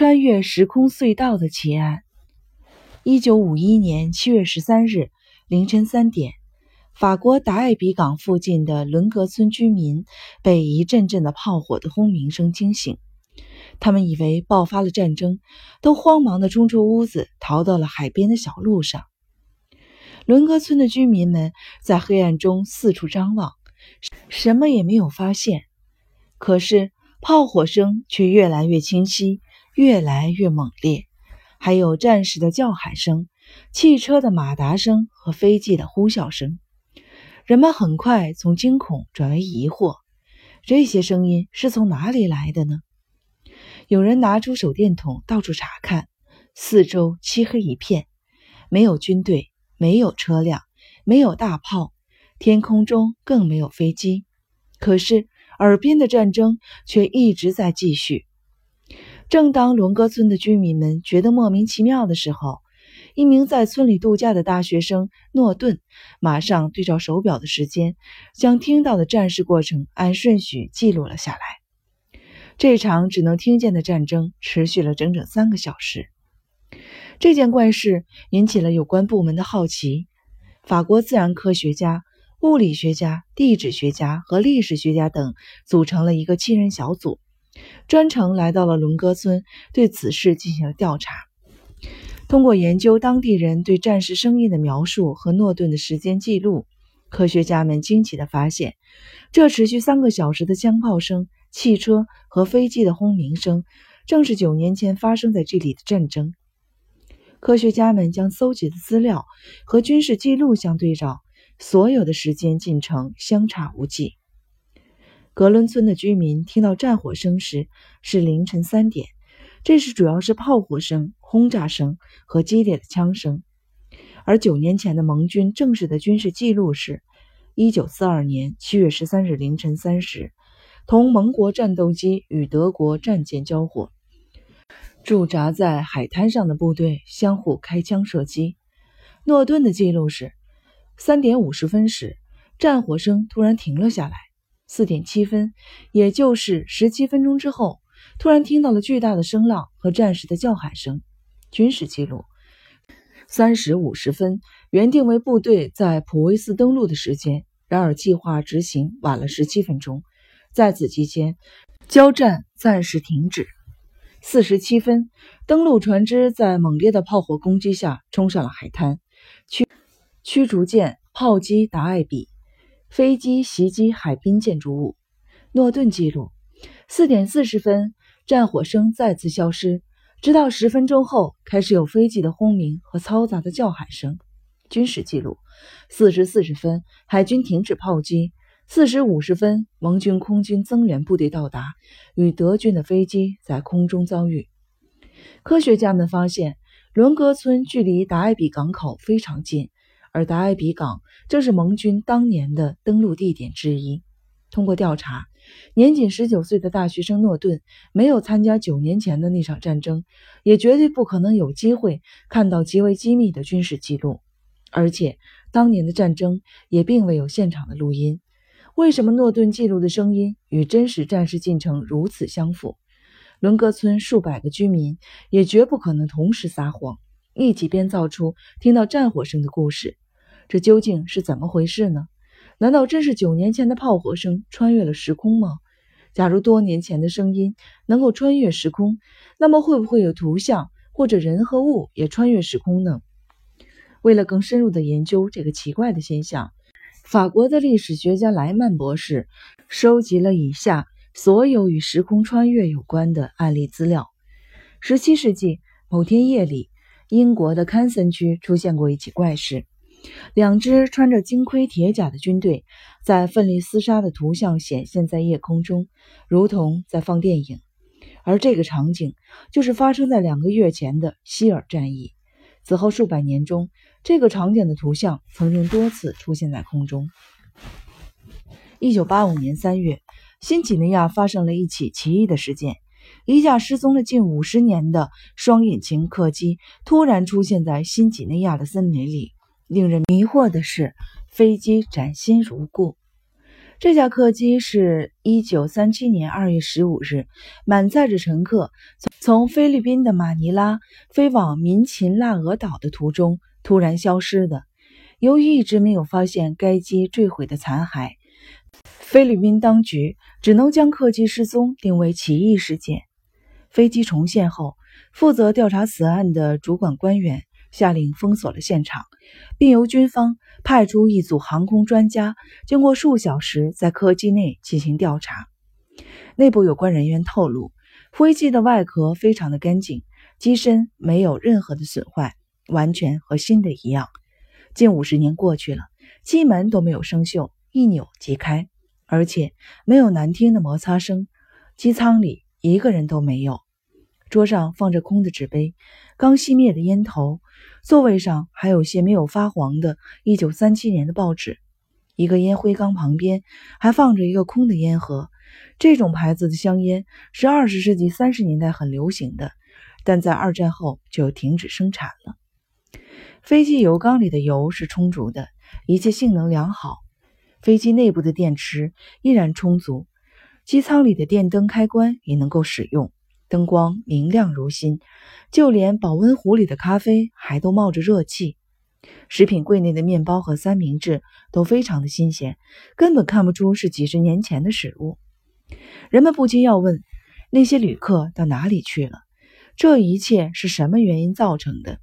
穿越时空隧道的奇案。一九五一年七月十三日凌晨三点，法国达艾比港附近的伦格村居民被一阵阵的炮火的轰鸣声惊醒，他们以为爆发了战争，都慌忙地冲出屋子，逃到了海边的小路上。伦格村的居民们在黑暗中四处张望，什么也没有发现。可是炮火声却越来越清晰。越来越猛烈，还有战士的叫喊声、汽车的马达声和飞机的呼啸声。人们很快从惊恐转为疑惑：这些声音是从哪里来的呢？有人拿出手电筒到处查看，四周漆黑一片，没有军队，没有车辆，没有大炮，天空中更没有飞机。可是耳边的战争却一直在继续。正当伦哥村的居民们觉得莫名其妙的时候，一名在村里度假的大学生诺顿马上对照手表的时间，将听到的战事过程按顺序记录了下来。这场只能听见的战争持续了整整三个小时。这件怪事引起了有关部门的好奇，法国自然科学家、物理学家、地质学家和历史学家等组成了一个七人小组。专程来到了伦戈村，对此事进行了调查。通过研究当地人对战时声音的描述和诺顿的时间记录，科学家们惊奇地发现，这持续三个小时的枪炮声、汽车和飞机的轰鸣声，正是九年前发生在这里的战争。科学家们将搜集的资料和军事记录相对照，所有的时间进程相差无几。格伦村的居民听到战火声时是凌晨三点，这时主要是炮火声、轰炸声和激烈的枪声。而九年前的盟军正式的军事记录是：一九四二年七月十三日凌晨三时，同盟国战斗机与德国战舰交火，驻扎在海滩上的部队相互开枪射击。诺顿的记录是：三点五十分时，战火声突然停了下来。四点七分，也就是十七分钟之后，突然听到了巨大的声浪和战士的叫喊声。军事记录：三时五十分，原定为部队在普维斯登陆的时间，然而计划执行晚了十七分钟。在此期间，交战暂时停止。四十七分，登陆船只在猛烈的炮火攻击下冲上了海滩，驱驱逐舰炮击达艾比。飞机袭击海滨建筑物。诺顿记录：四点四十分，战火声再次消失，直到十分钟后开始有飞机的轰鸣和嘈杂的叫喊声。军事记录：四时四十分，海军停止炮击。四时五十分，盟军空军增援部队到达，与德军的飞机在空中遭遇。科学家们发现，伦格村距离达艾比港口非常近。而达埃比港正是盟军当年的登陆地点之一。通过调查，年仅十九岁的大学生诺顿没有参加九年前的那场战争，也绝对不可能有机会看到极为机密的军事记录。而且，当年的战争也并未有现场的录音。为什么诺顿记录的声音与真实战事进程如此相符？伦格村数百个居民也绝不可能同时撒谎。一起编造出听到战火声的故事，这究竟是怎么回事呢？难道真是九年前的炮火声穿越了时空吗？假如多年前的声音能够穿越时空，那么会不会有图像或者人和物也穿越时空呢？为了更深入的研究这个奇怪的现象，法国的历史学家莱曼博士收集了以下所有与时空穿越有关的案例资料：十七世纪某天夜里。英国的堪森区出现过一起怪事：两支穿着金盔铁甲的军队在奋力厮杀的图像显现在夜空中，如同在放电影。而这个场景就是发生在两个月前的希尔战役。此后数百年中，这个场景的图像曾经多次出现在空中。一九八五年三月，新几内亚发生了一起奇异的事件。一架失踪了近五十年的双引擎客机突然出现在新几内亚的森林里。令人迷惑的是，飞机崭新如故。这架客机是一九三七年二月十五日满载着乘客从菲律宾的马尼拉飞往民勤腊俄岛的途中突然消失的。由于一直没有发现该机坠毁的残骸，菲律宾当局只能将客机失踪定为奇异事件。飞机重现后，负责调查此案的主管官员下令封锁了现场，并由军方。派出一组航空专家，经过数小时在客机内进行调查。内部有关人员透露，飞机的外壳非常的干净，机身没有任何的损坏，完全和新的一样。近五十年过去了，机门都没有生锈，一扭即开，而且没有难听的摩擦声。机舱里一个人都没有，桌上放着空的纸杯，刚熄灭的烟头。座位上还有些没有发黄的1937年的报纸，一个烟灰缸旁边还放着一个空的烟盒。这种牌子的香烟是20世纪30年代很流行的，但在二战后就停止生产了。飞机油缸里的油是充足的，一切性能良好。飞机内部的电池依然充足，机舱里的电灯开关也能够使用。灯光明亮如新，就连保温壶里的咖啡还都冒着热气。食品柜内的面包和三明治都非常的新鲜，根本看不出是几十年前的食物。人们不禁要问：那些旅客到哪里去了？这一切是什么原因造成的？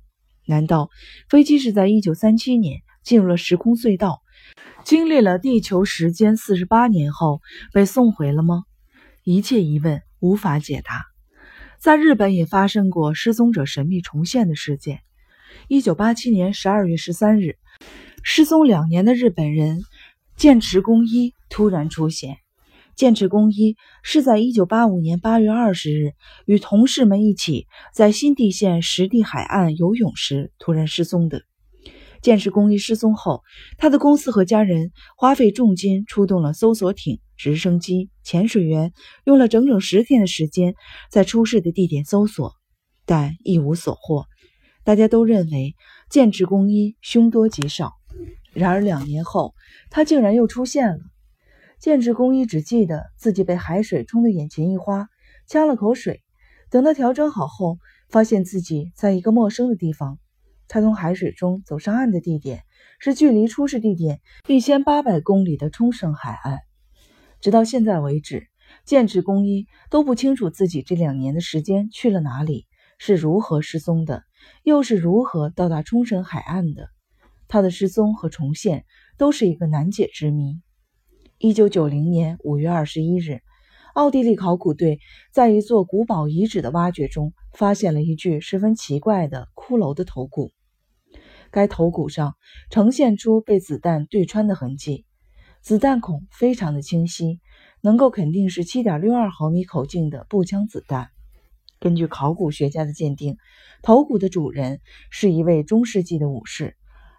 难道飞机是在1937年进入了时空隧道，经历了地球时间48年后被送回了吗？一切疑问无法解答。在日本也发生过失踪者神秘重现的事件。一九八七年十二月十三日，失踪两年的日本人剑池公一突然出现。剑池公一是在一九八五年八月二十日与同事们一起在新地县实地海岸游泳时突然失踪的。剑池公一失踪后，他的公司和家人花费重金出动了搜索艇。直升机、潜水员用了整整十天的时间在出事的地点搜索，但一无所获。大家都认为剑持公一凶多吉少。然而两年后，他竟然又出现了。剑持公一只记得自己被海水冲得眼前一花，呛了口水。等他调整好后，发现自己在一个陌生的地方。他从海水中走上岸的地点是距离出事地点一千八百公里的冲绳海岸。直到现在为止，剑持公一都不清楚自己这两年的时间去了哪里，是如何失踪的，又是如何到达冲绳海岸的。他的失踪和重现都是一个难解之谜。一九九零年五月二十一日，奥地利考古队在一座古堡遗址的挖掘中发现了一具十分奇怪的骷髅的头骨，该头骨上呈现出被子弹对穿的痕迹。子弹孔非常的清晰，能够肯定是七点六二毫米口径的步枪子弹。根据考古学家的鉴定，头骨的主人是一位中世纪的武士，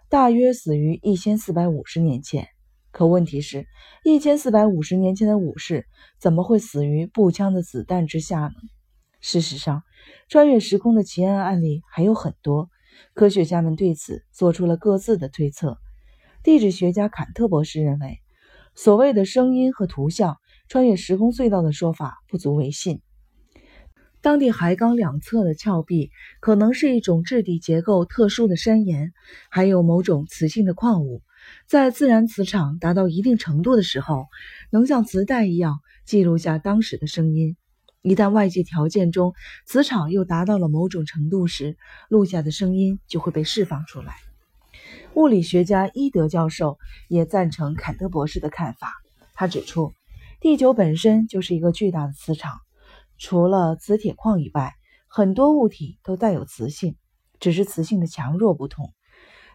大约死于一千四百五十年前。可问题是，一千四百五十年前的武士怎么会死于步枪的子弹之下呢？事实上，穿越时空的奇案案例还有很多，科学家们对此做出了各自的推测。地质学家坎特博士认为。所谓的声音和图像穿越时空隧道的说法不足为信。当地海港两侧的峭壁可能是一种质地结构特殊的山岩，还有某种磁性的矿物，在自然磁场达到一定程度的时候，能像磁带一样记录下当时的声音。一旦外界条件中磁场又达到了某种程度时，录下的声音就会被释放出来。物理学家伊德教授也赞成坎特博士的看法。他指出，地球本身就是一个巨大的磁场，除了磁铁矿以外，很多物体都带有磁性，只是磁性的强弱不同。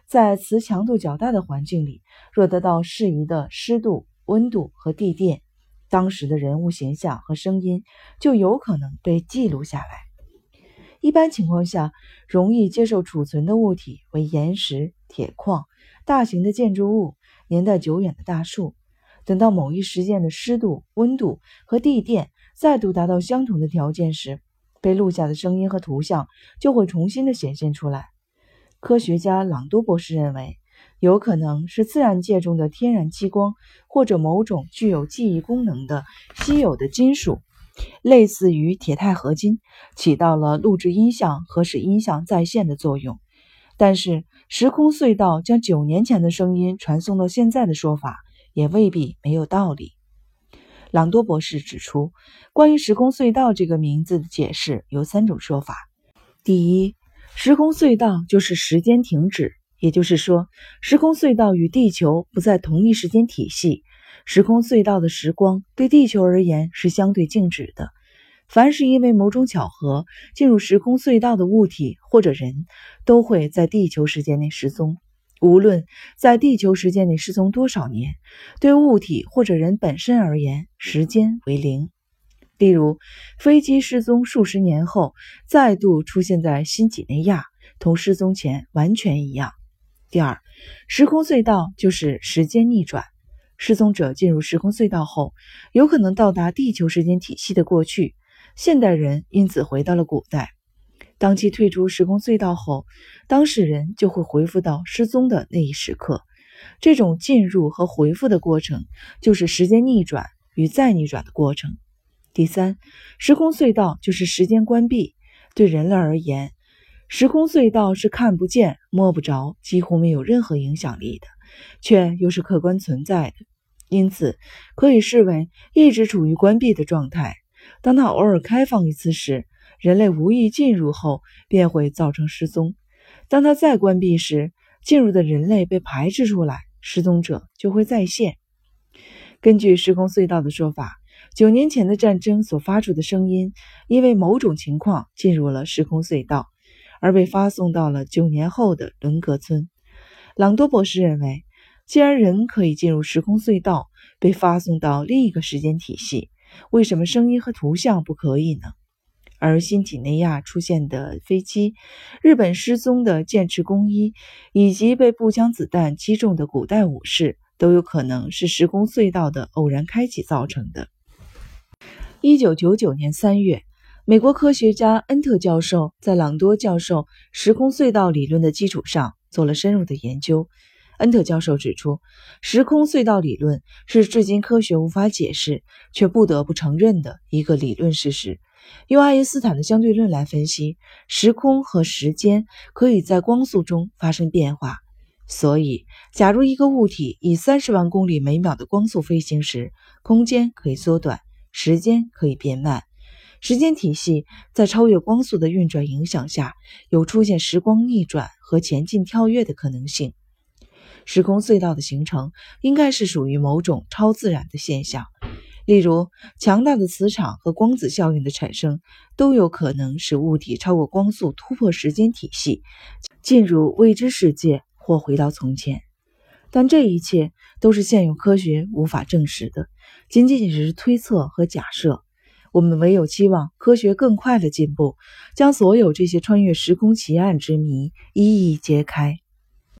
在磁强度较大的环境里，若得到适宜的湿度、温度和地电，当时的人物形象和声音就有可能被记录下来。一般情况下，容易接受储存的物体为岩石、铁矿、大型的建筑物、年代久远的大树。等到某一时间的湿度、温度和地电再度达到相同的条件时，被录下的声音和图像就会重新的显现出来。科学家朗多博士认为，有可能是自然界中的天然激光，或者某种具有记忆功能的稀有的金属，类似于铁钛合金，起到了录制音像和使音像再现的作用。但是，时空隧道将九年前的声音传送到现在的说法，也未必没有道理。朗多博士指出，关于时空隧道这个名字的解释有三种说法。第一，时空隧道就是时间停止，也就是说，时空隧道与地球不在同一时间体系。时空隧道的时光对地球而言是相对静止的。凡是因为某种巧合进入时空隧道的物体或者人，都会在地球时间内失踪。无论在地球时间内失踪多少年，对物体或者人本身而言，时间为零。例如，飞机失踪数十年后再度出现在新几内亚，同失踪前完全一样。第二，时空隧道就是时间逆转。失踪者进入时空隧道后，有可能到达地球时间体系的过去，现代人因此回到了古代。当其退出时空隧道后，当事人就会回复到失踪的那一时刻。这种进入和回复的过程，就是时间逆转与再逆转的过程。第三，时空隧道就是时间关闭。对人类而言，时空隧道是看不见、摸不着、几乎没有任何影响力的，却又是客观存在的，因此可以视为一直处于关闭的状态。当它偶尔开放一次时，人类无意进入后，便会造成失踪。当它再关闭时，进入的人类被排斥出来，失踪者就会再现。根据时空隧道的说法，九年前的战争所发出的声音，因为某种情况进入了时空隧道，而被发送到了九年后的伦格村。朗多博士认为，既然人可以进入时空隧道，被发送到另一个时间体系，为什么声音和图像不可以呢？而新几内亚出现的飞机、日本失踪的剑持公一，以及被步枪子弹击中的古代武士，都有可能是时空隧道的偶然开启造成的。一九九九年三月，美国科学家恩特教授在朗多教授时空隧道理论的基础上做了深入的研究。恩特教授指出，时空隧道理论是至今科学无法解释却不得不承认的一个理论事实。用爱因斯坦的相对论来分析，时空和时间可以在光速中发生变化。所以，假如一个物体以三十万公里每秒的光速飞行时，空间可以缩短，时间可以变慢。时间体系在超越光速的运转影响下，有出现时光逆转和前进跳跃的可能性。时空隧道的形成应该是属于某种超自然的现象。例如，强大的磁场和光子效应的产生都有可能使物体超过光速突破时间体系，进入未知世界或回到从前。但这一切都是现有科学无法证实的，仅仅只是推测和假设。我们唯有期望科学更快的进步，将所有这些穿越时空奇案之谜一一揭开。